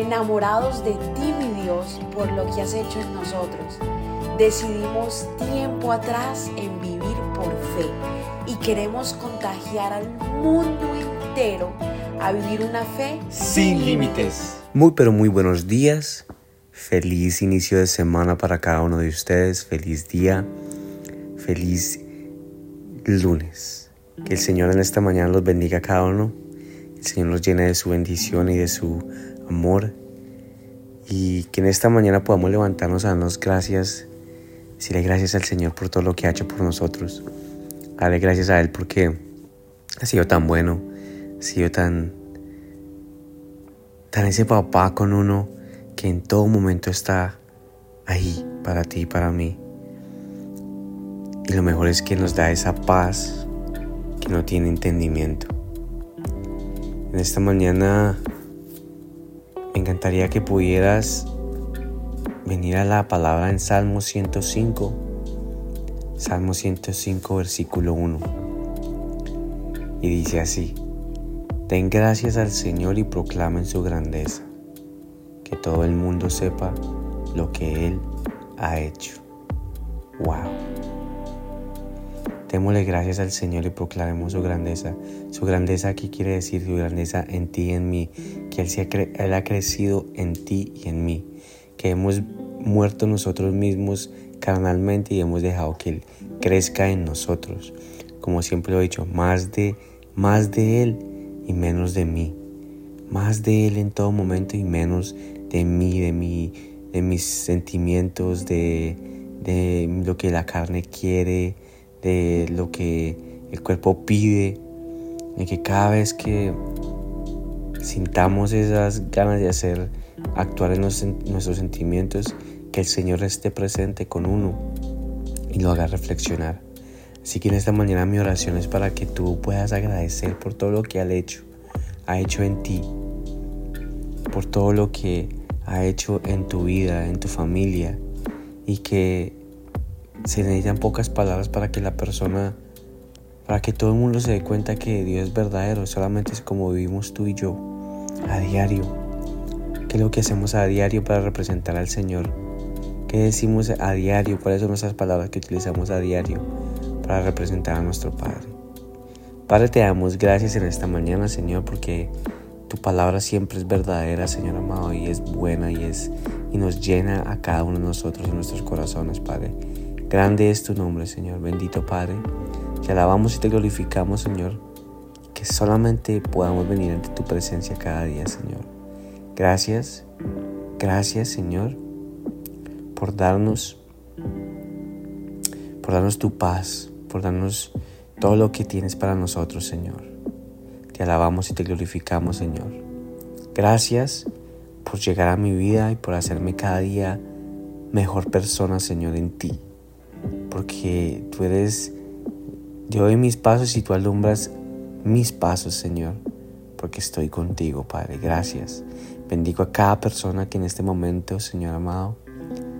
enamorados de ti, mi Dios, por lo que has hecho en nosotros. Decidimos tiempo atrás en vivir por fe y queremos contagiar al mundo entero a vivir una fe sin límites. Muy pero muy buenos días. Feliz inicio de semana para cada uno de ustedes. Feliz día. Feliz lunes. Que el Señor en esta mañana los bendiga a cada uno. El Señor los llene de su bendición y de su amor. Y que en esta mañana podamos levantarnos a darnos gracias. Decirle gracias al Señor por todo lo que ha hecho por nosotros. Darle gracias a Él porque ha sido tan bueno. Ha sido tan... Tan ese papá con uno que en todo momento está ahí para ti y para mí. Y lo mejor es que nos da esa paz que no tiene entendimiento. En esta mañana me encantaría que pudieras venir a la palabra en Salmo 105. Salmo 105, versículo 1. Y dice así, Den gracias al Señor y proclamen su grandeza, que todo el mundo sepa lo que Él ha hecho. ¡Wow! Démosle gracias al Señor y proclamemos su grandeza. Su grandeza aquí quiere decir su grandeza en ti y en mí. Que Él, Él ha crecido en ti y en mí. Que hemos muerto nosotros mismos carnalmente y hemos dejado que Él crezca en nosotros. Como siempre lo he dicho, más de, más de Él y menos de mí. Más de Él en todo momento y menos de mí, de, mí, de mis sentimientos, de, de lo que la carne quiere, de lo que el cuerpo pide, y que cada vez que sintamos esas ganas de hacer, actuar en nuestros sentimientos, que el Señor esté presente con uno y lo haga reflexionar. Así que en esta mañana mi oración es para que tú puedas agradecer por todo lo que ha hecho, ha hecho en ti, por todo lo que ha hecho en tu vida, en tu familia, y que se necesitan pocas palabras para que la persona, para que todo el mundo se dé cuenta que Dios es verdadero, solamente es como vivimos tú y yo, a diario. ¿Qué es lo que hacemos a diario para representar al Señor? ¿Qué decimos a diario? ¿Cuáles son nuestras palabras que utilizamos a diario para representar a nuestro Padre? Padre, te damos gracias en esta mañana, Señor, porque tu palabra siempre es verdadera, Señor amado, y es buena y es y nos llena a cada uno de nosotros en nuestros corazones, Padre. Grande es tu nombre, Señor. Bendito Padre. Te alabamos y te glorificamos, Señor. Que solamente podamos venir ante tu presencia cada día, Señor. Gracias, gracias, Señor, por darnos, por darnos tu paz, por darnos todo lo que tienes para nosotros, Señor. Te alabamos y te glorificamos, Señor. Gracias por llegar a mi vida y por hacerme cada día mejor persona, Señor, en ti porque tú eres, yo doy mis pasos y tú alumbras mis pasos, Señor, porque estoy contigo, Padre. Gracias. Bendigo a cada persona que en este momento, Señor amado,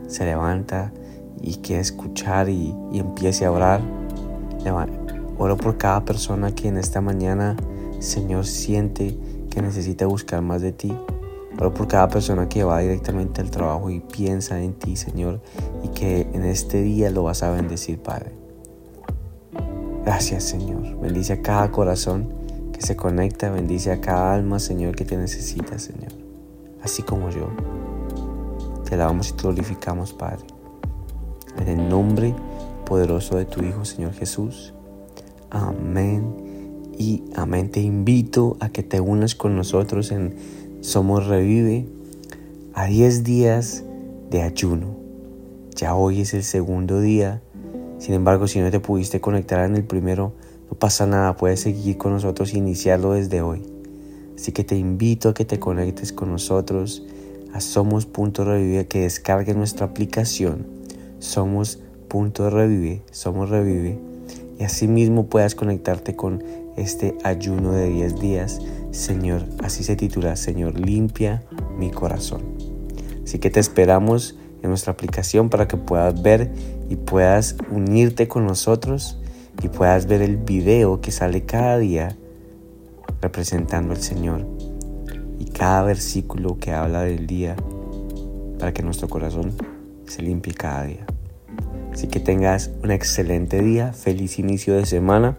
se levanta y quiere escuchar y, y empiece a orar. Oro por cada persona que en esta mañana, Señor, siente que necesita buscar más de ti. Oro por cada persona que va directamente al trabajo y piensa en ti, Señor, y que en este día lo vas a bendecir, Padre. Gracias, Señor. Bendice a cada corazón que se conecta, bendice a cada alma, Señor, que te necesita, Señor. Así como yo. Te alabamos y te glorificamos, Padre. En el nombre poderoso de tu Hijo, Señor Jesús. Amén. Y amén. Te invito a que te unas con nosotros en somos Revive a 10 días de ayuno. Ya hoy es el segundo día. Sin embargo, si no te pudiste conectar en el primero, no pasa nada, puedes seguir con nosotros e iniciarlo desde hoy. Así que te invito a que te conectes con nosotros a Somos.revive, que descargue nuestra aplicación Somos.revive, Somos Revive, y asimismo puedas conectarte con este ayuno de 10 días Señor, así se titula, Señor, limpia mi corazón. Así que te esperamos en nuestra aplicación para que puedas ver y puedas unirte con nosotros y puedas ver el video que sale cada día representando al Señor y cada versículo que habla del día para que nuestro corazón se limpie cada día. Así que tengas un excelente día, feliz inicio de semana